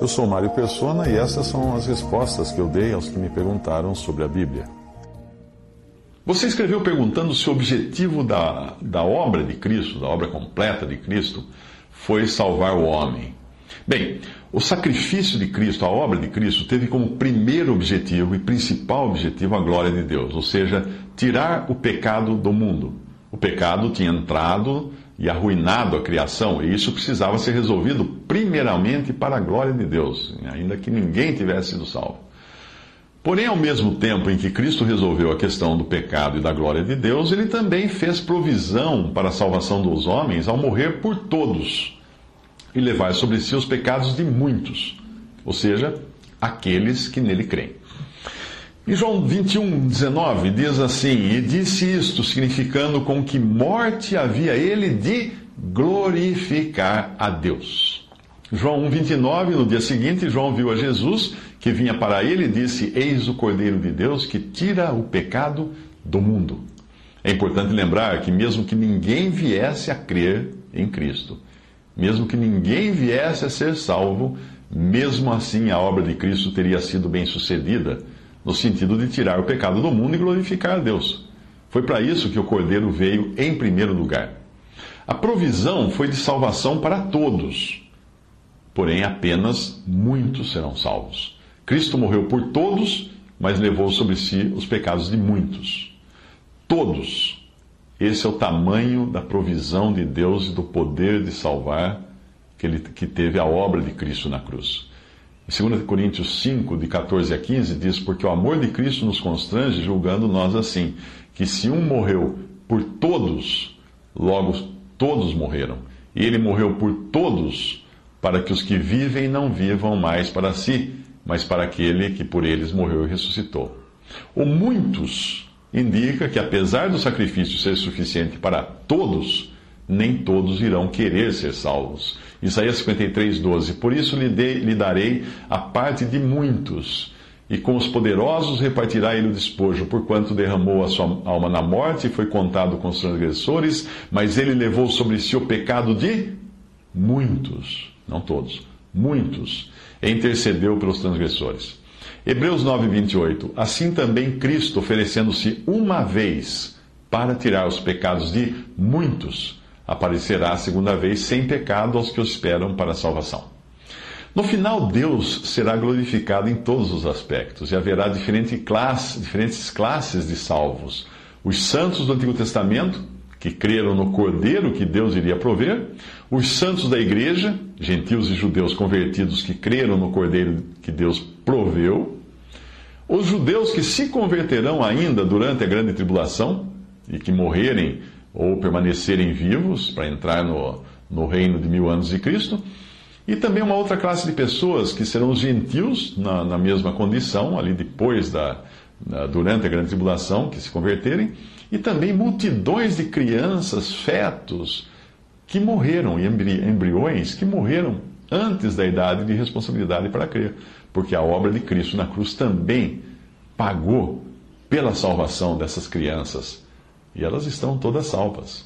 Eu sou Mário Persona e essas são as respostas que eu dei aos que me perguntaram sobre a Bíblia. Você escreveu perguntando se o objetivo da, da obra de Cristo, da obra completa de Cristo, foi salvar o homem. Bem, o sacrifício de Cristo, a obra de Cristo, teve como primeiro objetivo e principal objetivo a glória de Deus, ou seja, tirar o pecado do mundo. O pecado tinha entrado e arruinado a criação, e isso precisava ser resolvido primeiramente para a glória de Deus, ainda que ninguém tivesse sido salvo. Porém, ao mesmo tempo em que Cristo resolveu a questão do pecado e da glória de Deus, ele também fez provisão para a salvação dos homens ao morrer por todos e levar sobre si os pecados de muitos, ou seja, aqueles que nele creem. Em João 21, 19, diz assim: E disse isto, significando com que morte havia ele de glorificar a Deus. João 1, 29, no dia seguinte, João viu a Jesus que vinha para ele e disse: Eis o Cordeiro de Deus que tira o pecado do mundo. É importante lembrar que, mesmo que ninguém viesse a crer em Cristo, mesmo que ninguém viesse a ser salvo, mesmo assim a obra de Cristo teria sido bem sucedida no sentido de tirar o pecado do mundo e glorificar a Deus. Foi para isso que o Cordeiro veio em primeiro lugar. A provisão foi de salvação para todos, porém apenas muitos serão salvos. Cristo morreu por todos, mas levou sobre si os pecados de muitos. Todos. Esse é o tamanho da provisão de Deus e do poder de salvar que, ele, que teve a obra de Cristo na cruz. Em 2 Coríntios 5, de 14 a 15, diz: Porque o amor de Cristo nos constrange, julgando nós assim, que se um morreu por todos, logo todos morreram. E ele morreu por todos, para que os que vivem não vivam mais para si, mas para aquele que por eles morreu e ressuscitou. O muitos indica que, apesar do sacrifício ser suficiente para todos, nem todos irão querer ser salvos. Isaías 53, 12. Por isso lhe, lhe darei a parte de muitos, e com os poderosos repartirá ele o despojo, porquanto derramou a sua alma na morte e foi contado com os transgressores, mas ele levou sobre si o pecado de muitos, não todos, muitos, e intercedeu pelos transgressores. Hebreus 9, 28. Assim também Cristo, oferecendo-se uma vez para tirar os pecados de muitos, aparecerá a segunda vez sem pecado aos que o esperam para a salvação. No final, Deus será glorificado em todos os aspectos e haverá diferente classe, diferentes classes de salvos. Os santos do Antigo Testamento, que creram no Cordeiro que Deus iria prover, os santos da igreja, gentios e judeus convertidos que creram no Cordeiro que Deus proveu, os judeus que se converterão ainda durante a grande tribulação e que morrerem ou permanecerem vivos para entrar no, no reino de mil anos de Cristo. E também uma outra classe de pessoas que serão os gentios, na, na mesma condição, ali depois da, da, durante a grande tribulação, que se converterem, e também multidões de crianças, fetos, que morreram, e embri, embriões que morreram antes da idade de responsabilidade para crer, porque a obra de Cristo na cruz também pagou pela salvação dessas crianças e elas estão todas salvas.